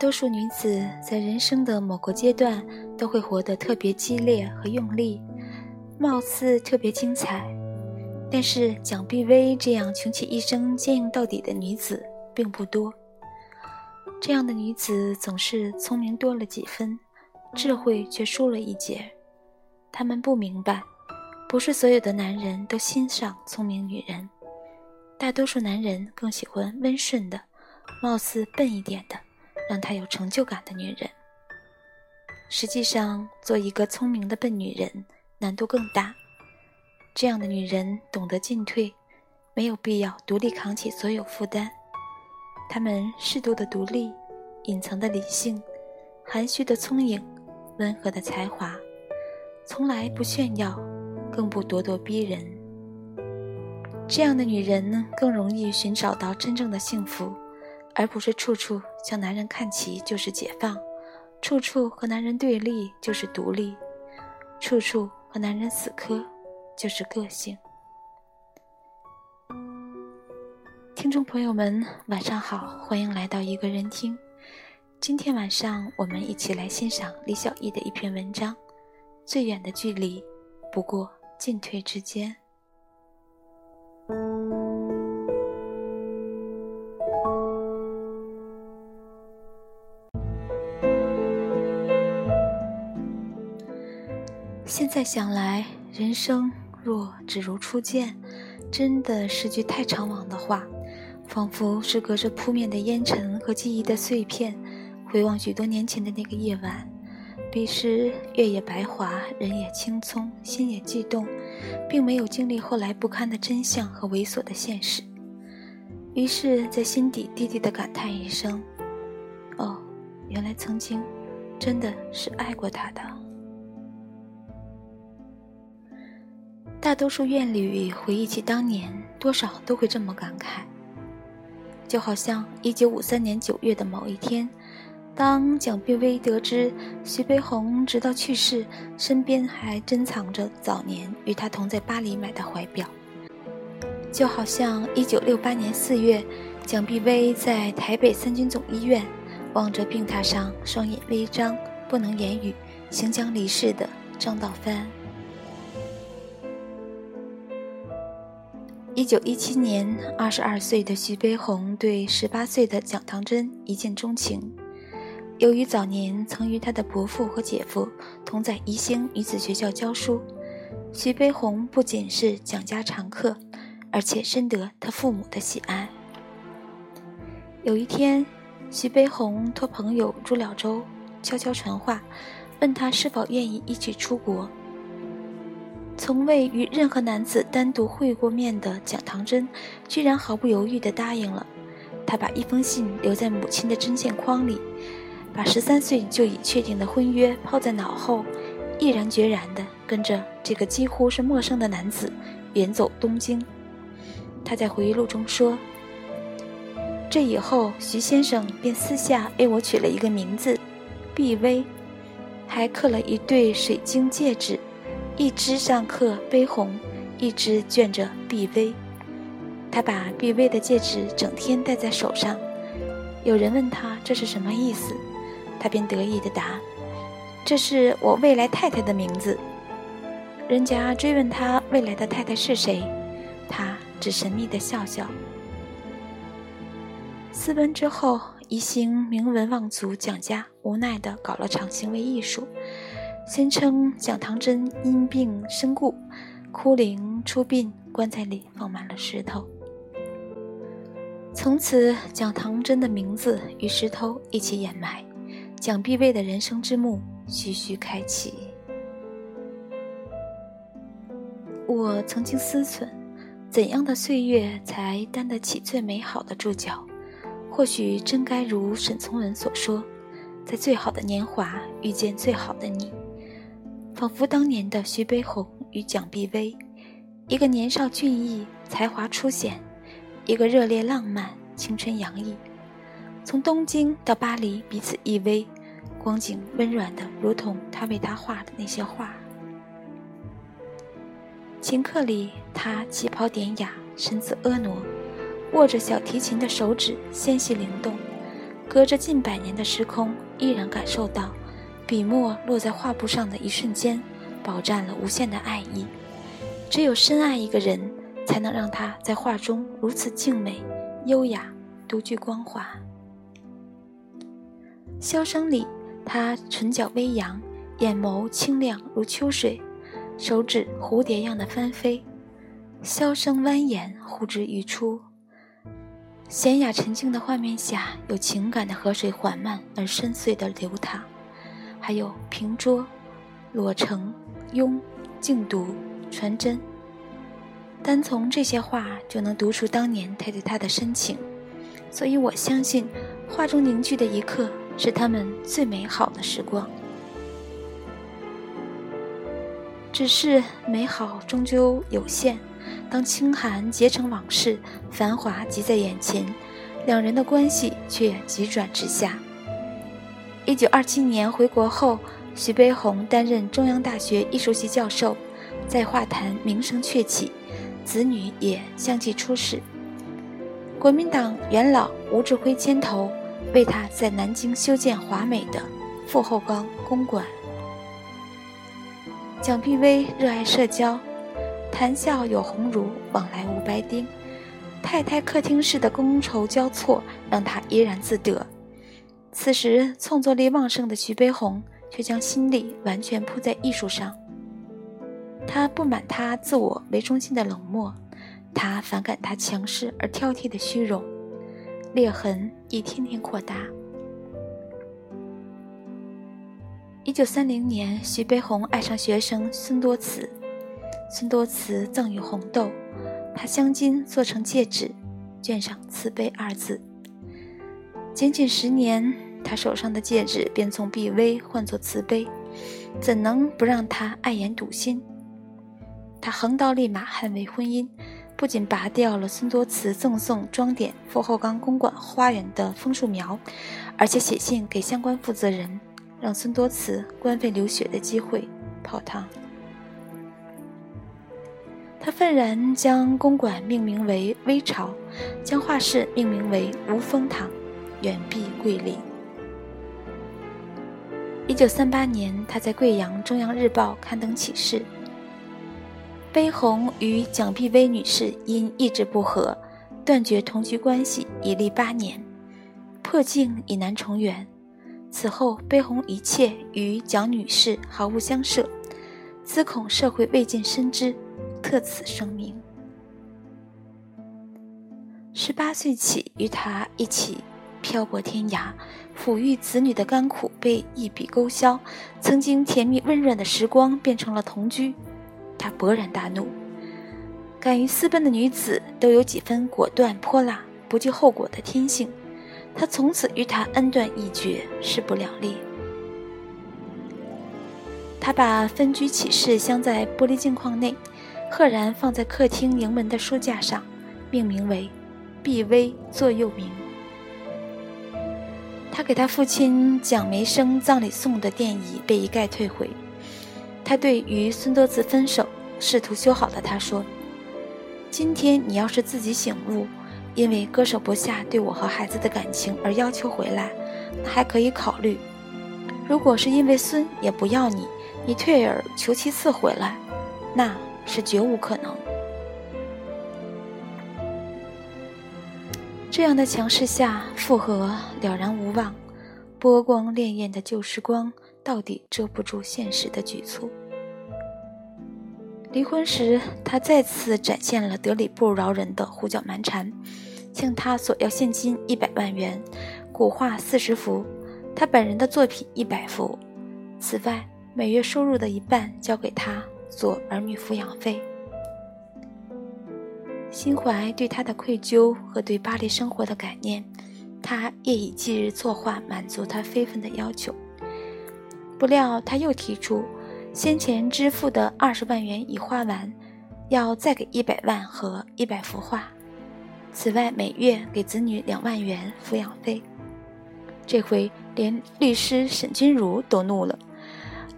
多数女子在人生的某个阶段都会活得特别激烈和用力，貌似特别精彩。但是蒋碧薇这样穷其一生坚硬到底的女子并不多。这样的女子总是聪明多了几分，智慧却输了一截。他们不明白，不是所有的男人都欣赏聪明女人，大多数男人更喜欢温顺的，貌似笨一点的。让她有成就感的女人，实际上做一个聪明的笨女人难度更大。这样的女人懂得进退，没有必要独立扛起所有负担。她们适度的独立，隐藏的理性，含蓄的聪颖，温和的才华，从来不炫耀，更不咄咄逼人。这样的女人呢更容易寻找到真正的幸福。而不是处处向男人看齐就是解放，处处和男人对立就是独立，处处和男人死磕就是个性。听众朋友们，晚上好，欢迎来到一个人听。今天晚上我们一起来欣赏李小艺的一篇文章，《最远的距离不过进退之间》。在想来，人生若只如初见，真的是句太长往的话，仿佛是隔着扑面的烟尘和记忆的碎片，回望许多年前的那个夜晚。彼时月也白华，人也青葱，心也悸动，并没有经历后来不堪的真相和猥琐的现实。于是，在心底低低的感叹一声：“哦，原来曾经，真的是爱过他的。”大多数院侣回忆起当年，多少都会这么感慨。就好像一九五三年九月的某一天，当蒋碧薇得知徐悲鸿直到去世，身边还珍藏着早年与他同在巴黎买的怀表；就好像一九六八年四月，蒋碧薇在台北三军总医院，望着病榻上双眼微张、不能言语、行将离世的张道藩。一九一七年，二十二岁的徐悲鸿对十八岁的蒋唐真一见钟情。由于早年曾与他的伯父和姐夫同在宜兴女子学校教书，徐悲鸿不仅是蒋家常客，而且深得他父母的喜爱。有一天，徐悲鸿托朋友朱了周悄悄传话，问他是否愿意一起出国。从未与任何男子单独会过面的蒋唐真，居然毫不犹豫地答应了。他把一封信留在母亲的针线筐里，把十三岁就已确定的婚约抛在脑后，毅然决然地跟着这个几乎是陌生的男子远走东京。他在回忆录中说：“这以后，徐先生便私下为我取了一个名字，碧薇，还刻了一对水晶戒指。”一只上刻悲鸿，一只卷着碧薇。他把碧薇的戒指整天戴在手上。有人问他这是什么意思，他便得意地答：“这是我未来太太的名字。”人家追问他未来的太太是谁，他只神秘地笑笑。私奔之后，宜兴名门望族蒋家无奈地搞了场行为艺术。宣称蒋唐真因病身故，哭灵出殡，棺材里放满了石头。从此，蒋唐真的名字与石头一起掩埋，蒋碧薇的人生之幕徐徐开启。我曾经思忖，怎样的岁月才担得起最美好的注脚？或许真该如沈从文所说，在最好的年华遇见最好的你。仿佛当年的徐悲鸿与蒋碧薇，一个年少俊逸、才华初显，一个热烈浪漫、青春洋溢。从东京到巴黎，彼此依偎，光景温软的如同他为她画的那些画。琴课里，他旗袍典雅，身姿婀娜，握着小提琴的手指纤细灵动，隔着近百年的时空，依然感受到笔墨落在画布上的一瞬间，饱蘸了无限的爱意。只有深爱一个人，才能让他在画中如此静美、优雅、独具光华。箫声里，他唇角微扬，眼眸清亮如秋水，手指蝴蝶样的翻飞，箫声蜿蜒，呼之欲出。娴雅沉静的画面下，有情感的河水缓慢而深邃的流淌，还有平桌、裸成、庸、静读、传真。单从这些话就能读出当年他对她的深情，所以我相信，画中凝聚的一刻是他们最美好的时光。只是美好终究有限。当清寒结成往事，繁华即在眼前，两人的关系却急转直下。一九二七年回国后，徐悲鸿担任中央大学艺术系教授，在画坛名声鹊起，子女也相继出世。国民党元老吴志辉牵头，为他在南京修建华美的傅后岗公馆。蒋碧薇热爱社交。谈笑有鸿儒，往来无白丁。太太客厅式的觥筹交错，让他怡然自得。此时创作力旺盛的徐悲鸿，却将心力完全扑在艺术上。他不满他自我为中心的冷漠，他反感他强势而挑剔的虚荣。裂痕一天天扩大。一九三零年，徐悲鸿爱上学生孙多慈。孙多慈赠予红豆，他镶金做成戒指，镌上“慈悲”二字。仅仅十年，他手上的戒指便从碧薇换作慈悲，怎能不让他爱眼笃心？他横刀立马捍卫婚姻，不仅拔掉了孙多慈赠送装点傅后岗公馆花园的枫树苗，而且写信给相关负责人，让孙多慈官费流血的机会泡汤。他愤然将公馆命名为“微潮”，将画室命名为“无风堂”，远避桂林。一九三八年，他在贵阳《中央日报》刊登启事：悲鸿与蒋碧薇女士因意志不合，断绝同居关系已历八年，破镜已难重圆。此后，悲鸿一切与蒋女士毫无相涉，思恐社会未尽深知。特此声明。十八岁起，与他一起漂泊天涯，抚育子女的甘苦被一笔勾销，曾经甜蜜温润的时光变成了同居，他勃然大怒。敢于私奔的女子都有几分果断泼辣、不计后果的天性，他从此与她恩断义绝，势不两立。他把分居启事镶在玻璃镜框内。赫然放在客厅迎门的书架上，命名为“碧薇座右铭”。他给他父亲蒋梅生葬礼送的奠仪被一概退回。他对与孙多慈分手、试图修好的他说：“今天你要是自己醒悟，因为割舍不下对我和孩子的感情而要求回来，那还可以考虑；如果是因为孙也不要你，你退而求其次回来，那……”是绝无可能。这样的强势下，复合了然无望，波光潋滟的旧时光，到底遮不住现实的局促。离婚时，他再次展现了得理不饶人的胡搅蛮缠，向他索要现金一百万元，古画四十幅，他本人的作品一百幅，此外每月收入的一半交给他。做儿女抚养费，心怀对他的愧疚和对巴黎生活的感念，他夜以继日作画满足他非分的要求。不料他又提出，先前支付的二十万元已花完，要再给一百万和一百幅画，此外每月给子女两万元抚养费。这回连律师沈君儒都怒了，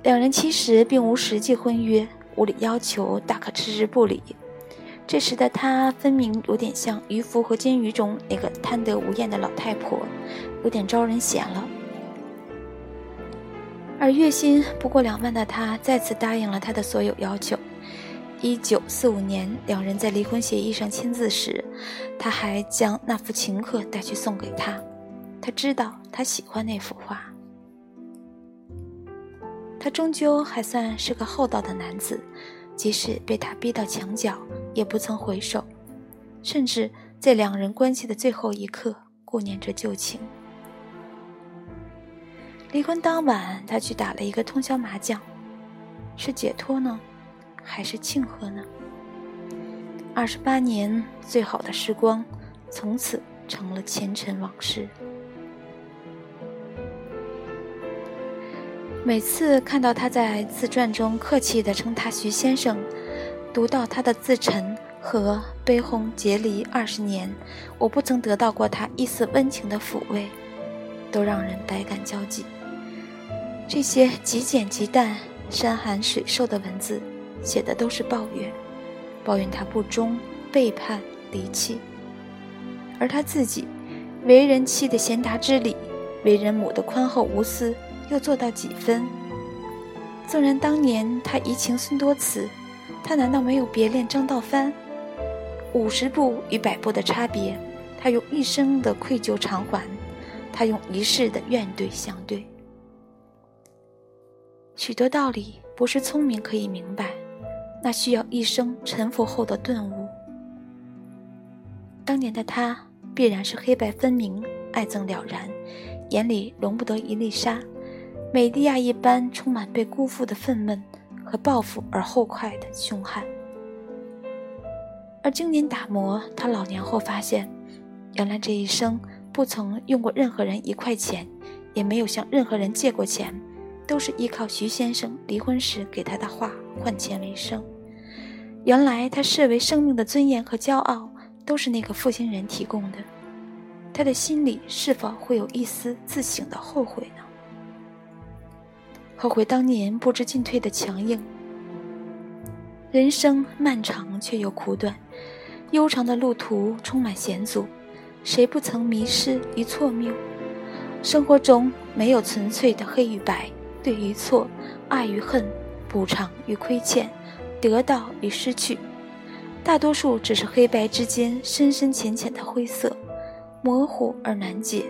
两人其实并无实际婚约。无理要求大可置之不理，这时的她分明有点像渔夫和金鱼中那个贪得无厌的老太婆，有点招人嫌了。而月薪不过两万的她再次答应了他的所有要求。一九四五年，两人在离婚协议上签字时，他还将那幅请客带去送给她。他知道他喜欢那幅画。他终究还算是个厚道的男子，即使被他逼到墙角，也不曾回首，甚至在两人关系的最后一刻顾念着旧情。离婚当晚，他去打了一个通宵麻将，是解脱呢，还是庆贺呢？二十八年最好的时光，从此成了前尘往事。每次看到他在自传中客气地称他徐先生，读到他的自陈和悲鸿结离二十年，我不曾得到过他一丝温情的抚慰，都让人百感交集。这些极简极淡、山寒水瘦的文字，写的都是抱怨，抱怨他不忠、背叛、离弃，而他自己，为人妻的贤达之礼，为人母的宽厚无私。又做到几分？纵然当年他移情孙多慈，他难道没有别恋张道藩？五十步与百步的差别，他用一生的愧疚偿还，他用一世的怨怼相对。许多道理不是聪明可以明白，那需要一生沉浮后的顿悟。当年的他必然是黑白分明，爱憎了然，眼里容不得一粒沙。美蒂亚一般充满被辜负的愤懑和报复而后快的凶悍，而经年打磨，他老年后发现，原来这一生不曾用过任何人一块钱，也没有向任何人借过钱，都是依靠徐先生离婚时给他的话换钱为生。原来他视为生命的尊严和骄傲，都是那个负心人提供的。他的心里是否会有一丝自省的后悔呢？后悔当年不知进退的强硬。人生漫长却又苦短，悠长的路途充满险阻，谁不曾迷失与错谬？生活中没有纯粹的黑与白，对与错，爱与恨，补偿与亏欠，得到与失去，大多数只是黑白之间深深浅浅的灰色，模糊而难解。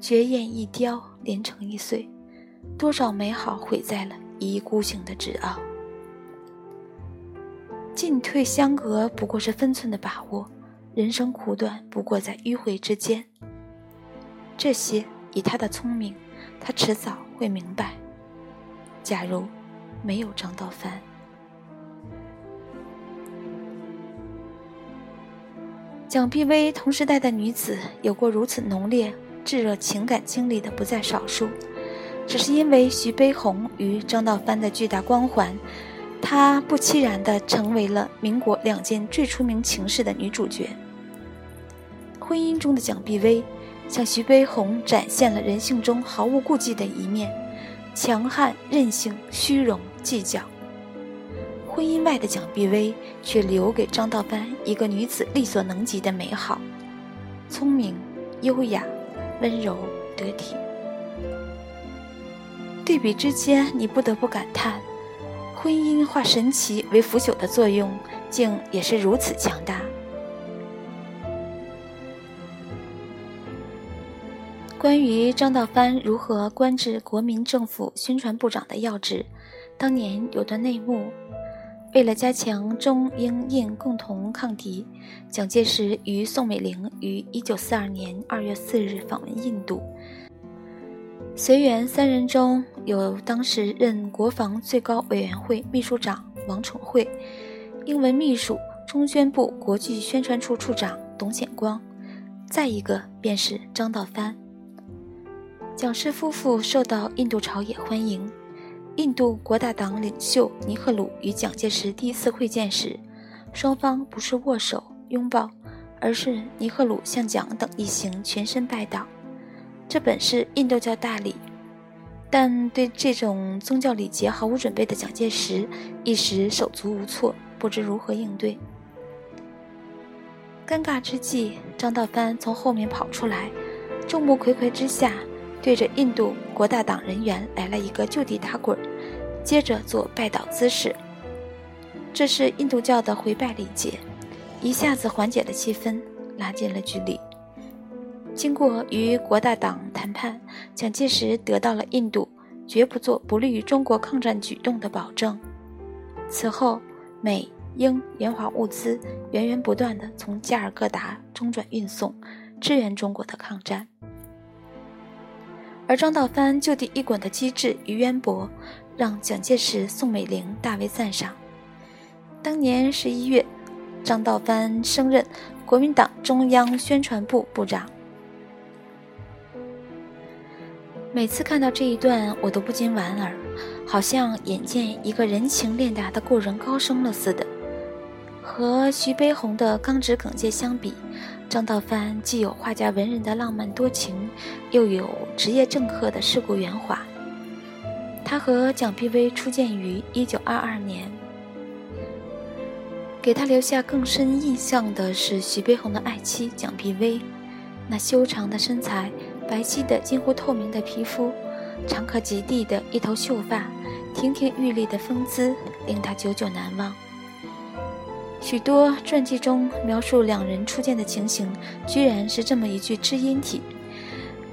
绝艳一雕，连成一碎。多少美好毁在了一意孤行的执拗，进退相隔不过是分寸的把握，人生苦短不过在迂回之间。这些以他的聪明，他迟早会明白。假如没有张道藩，蒋碧薇同时代的女子有过如此浓烈炙热情感经历的不在少数。只是因为徐悲鸿与张道藩的巨大光环，她不期然地成为了民国两件最出名情事的女主角。婚姻中的蒋碧薇，向徐悲鸿展现了人性中毫无顾忌的一面，强悍、任性、虚荣、计较。婚姻外的蒋碧薇，却留给张道藩一个女子力所能及的美好：聪明、优雅、温柔、得体。对比之间，你不得不感叹，婚姻化神奇为腐朽的作用，竟也是如此强大。关于张道藩如何官至国民政府宣传部长的要旨，当年有段内幕：为了加强中英印共同抗敌，蒋介石与宋美龄于1942年2月4日访问印度。随员三人中有当时任国防最高委员会秘书长王宠惠，英文秘书中宣部国际宣传处处长董显光，再一个便是张道藩。蒋氏夫妇受到印度朝野欢迎。印度国大党领袖尼赫鲁与蒋介石第一次会见时，双方不是握手拥抱，而是尼赫鲁向蒋等一行全身拜倒。这本是印度教大礼，但对这种宗教礼节毫无准备的蒋介石一时手足无措，不知如何应对。尴尬之际，张道藩从后面跑出来，众目睽睽之下，对着印度国大党人员来了一个就地打滚，接着做拜倒姿势。这是印度教的回拜礼节，一下子缓解了气氛，拉近了距离。经过与国大党谈判，蒋介石得到了印度绝不做不利于中国抗战举动的保证。此后，美。英援华物资源源不断地从加尔各答中转运送，支援中国的抗战。而张道藩就地一滚的机智与渊博，让蒋介石、宋美龄大为赞赏。当年十一月，张道藩升任国民党中央宣传部部长。每次看到这一段，我都不禁莞尔，好像眼见一个人情练达的过人高升了似的。和徐悲鸿的刚直耿介相比，张道藩既有画家文人的浪漫多情，又有职业政客的世故圆滑。他和蒋碧薇初见于1922年，给他留下更深印象的是徐悲鸿的爱妻蒋碧薇，那修长的身材、白皙的近乎透明的皮肤、长可及地的一头秀发、亭亭玉立的风姿，令他久久难忘。许多传记中描述两人初见的情形，居然是这么一句知音体，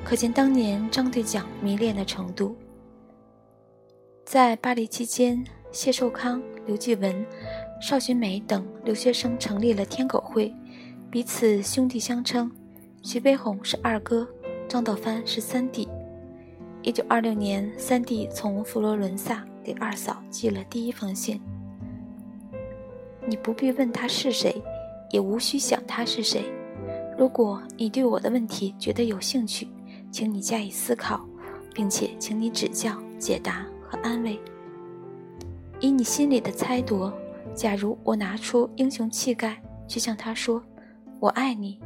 可见当年张对蒋迷恋的程度。在巴黎期间，谢寿康、刘继文、邵洵美等留学生成立了天狗会，彼此兄弟相称。徐悲鸿是二哥，张道藩是三弟。一九二六年，三弟从佛罗伦萨给二嫂寄了第一封信。你不必问他是谁，也无需想他是谁。如果你对我的问题觉得有兴趣，请你加以思考，并且请你指教、解答和安慰。以你心里的猜度，假如我拿出英雄气概去向他说“我爱你”，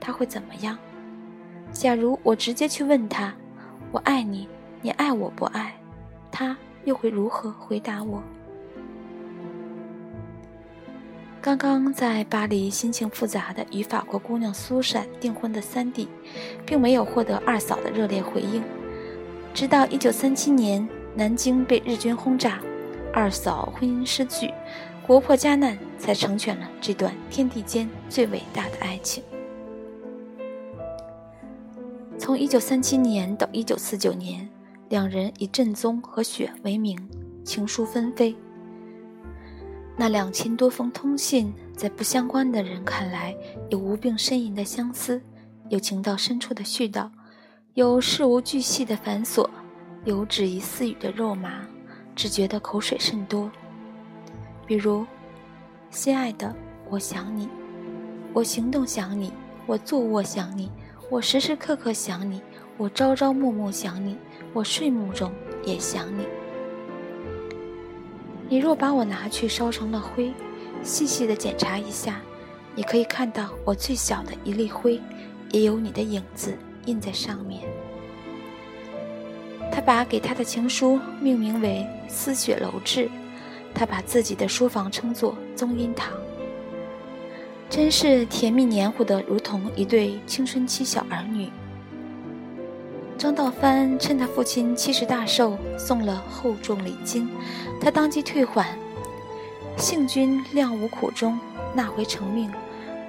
他会怎么样？假如我直接去问他“我爱你，你爱我不爱”，他又会如何回答我？刚刚在巴黎心情复杂的与法国姑娘苏珊订婚的三弟，并没有获得二嫂的热烈回应。直到1937年南京被日军轰炸，二嫂婚姻失据，国破家难，才成全了这段天地间最伟大的爱情。从1937年到1949年，两人以正宗和雪为名，情书纷飞。那两千多封通信，在不相关的人看来，有无病呻吟的相思，有情到深处的絮叨，有事无巨细的繁琐，有只疑似语的肉麻，只觉得口水甚多。比如，心爱的，我想你，我行动想你，我坐卧想你，我时时刻刻想你，我朝朝暮暮想你，我睡梦中也想你。你若把我拿去烧成了灰，细细的检查一下，你可以看到我最小的一粒灰，也有你的影子印在上面。他把给他的情书命名为《思雪楼志》，他把自己的书房称作宗荫堂，真是甜蜜黏糊的，如同一对青春期小儿女。张道藩趁他父亲七十大寿，送了厚重礼金，他当即退还。幸君谅无苦衷，纳回成命，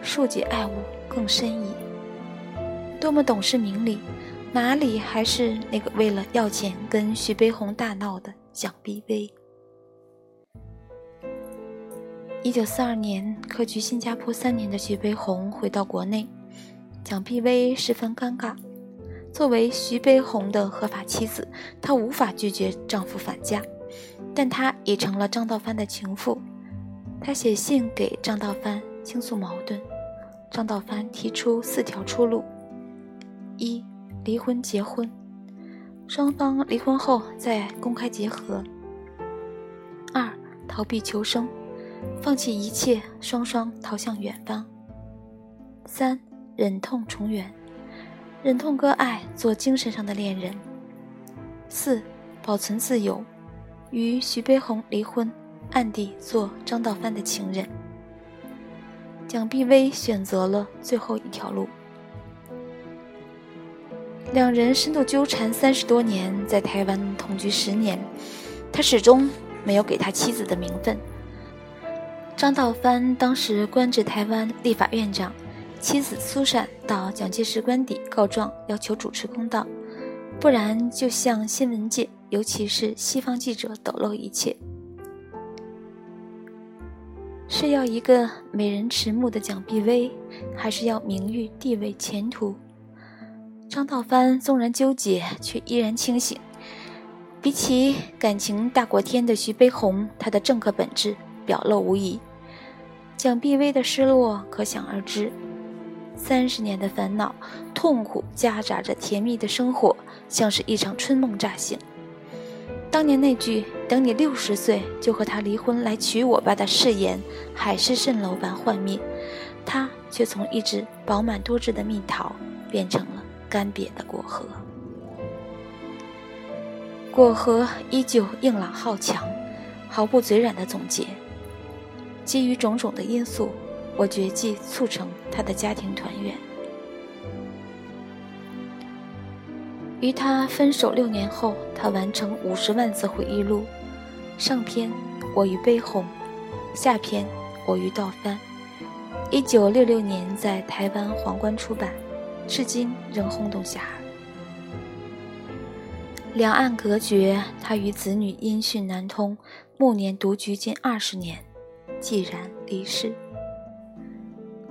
庶几爱物更深矣。多么懂事明理，哪里还是那个为了要钱跟徐悲鸿大闹的蒋碧薇？一九四二年，客居新加坡三年的徐悲鸿回到国内，蒋碧薇十分尴尬。作为徐悲鸿的合法妻子，她无法拒绝丈夫返家，但她已成了张道藩的情妇。她写信给张道藩倾诉矛盾，张道藩提出四条出路：一、离婚结婚，双方离婚后再公开结合；二、逃避求生，放弃一切，双双逃向远方；三、忍痛重圆。忍痛割爱，做精神上的恋人。四保存自由，与徐悲鸿离婚，暗地做张道藩的情人。蒋碧薇选择了最后一条路。两人深度纠缠三十多年，在台湾同居十年，他始终没有给他妻子的名分。张道藩当时官至台湾立法院长，妻子苏珊到蒋介石官邸告状，要求主持公道，不然就向新闻界，尤其是西方记者抖露一切。是要一个美人迟暮的蒋碧薇，还是要名誉、地位、前途？张道藩纵然纠结，却依然清醒。比起感情大过天的徐悲鸿，他的政客本质表露无遗。蒋碧薇的失落可想而知。三十年的烦恼、痛苦夹杂着甜蜜的生活，像是一场春梦乍醒。当年那句“等你六十岁就和他离婚来娶我吧”的誓言，海市蜃楼般幻灭，他却从一只饱满多汁的蜜桃变成了。干瘪的果核，果核依旧硬朗好强，毫不嘴软的总结。基于种种的因素，我决计促成他的家庭团圆。与他分手六年后，他完成五十万字回忆录，上篇我与悲鸿，下篇我与道帆。一九六六年在台湾皇冠出版。至今仍轰动遐迩。两岸隔绝，他与子女音讯难通，暮年独居近二十年，既然离世。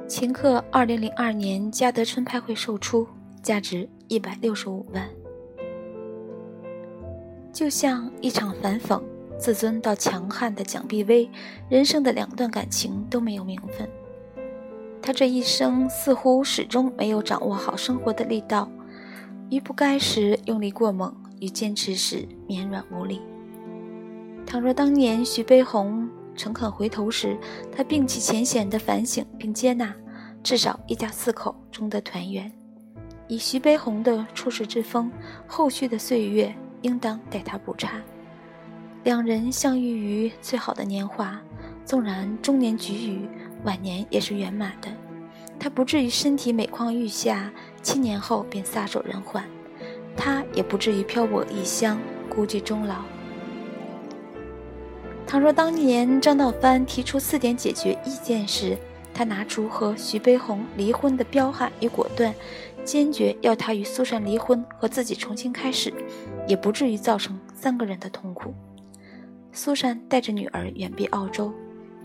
秦客二零零二年嘉德春拍会售出，价值一百六十五万。就像一场反讽，自尊到强悍的蒋碧薇，人生的两段感情都没有名分。他这一生似乎始终没有掌握好生活的力道，于不该时用力过猛，于坚持时绵软无力。倘若当年徐悲鸿诚恳回头时，他摒弃浅显的反省并接纳，至少一家四口终得团圆。以徐悲鸿的处世之风，后续的岁月应当待他补差。两人相遇于最好的年华，纵然中年局龉。晚年也是圆满的，他不至于身体每况愈下，七年后便撒手人寰；他也不至于漂泊异乡，孤寂终老。倘若当年张道藩提出四点解决意见时，他拿出和徐悲鸿离婚的彪悍与果断，坚决要他与苏珊离婚，和自己重新开始，也不至于造成三个人的痛苦。苏珊带着女儿远避澳洲。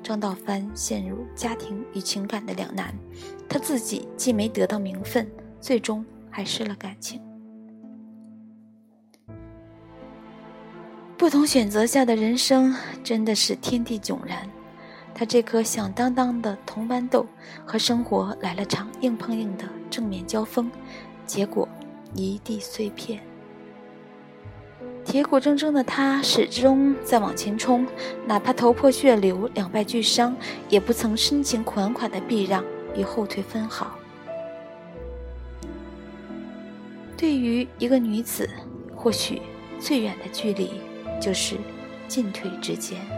张道藩陷入家庭与情感的两难，他自己既没得到名分，最终还失了感情。不同选择下的人生真的是天地迥然。他这颗响当当的铜豌豆和生活来了场硬碰硬的正面交锋，结果一地碎片。铁骨铮铮的他始终在往前冲，哪怕头破血流、两败俱伤，也不曾深情款款的避让与后退分毫。对于一个女子，或许最远的距离就是进退之间。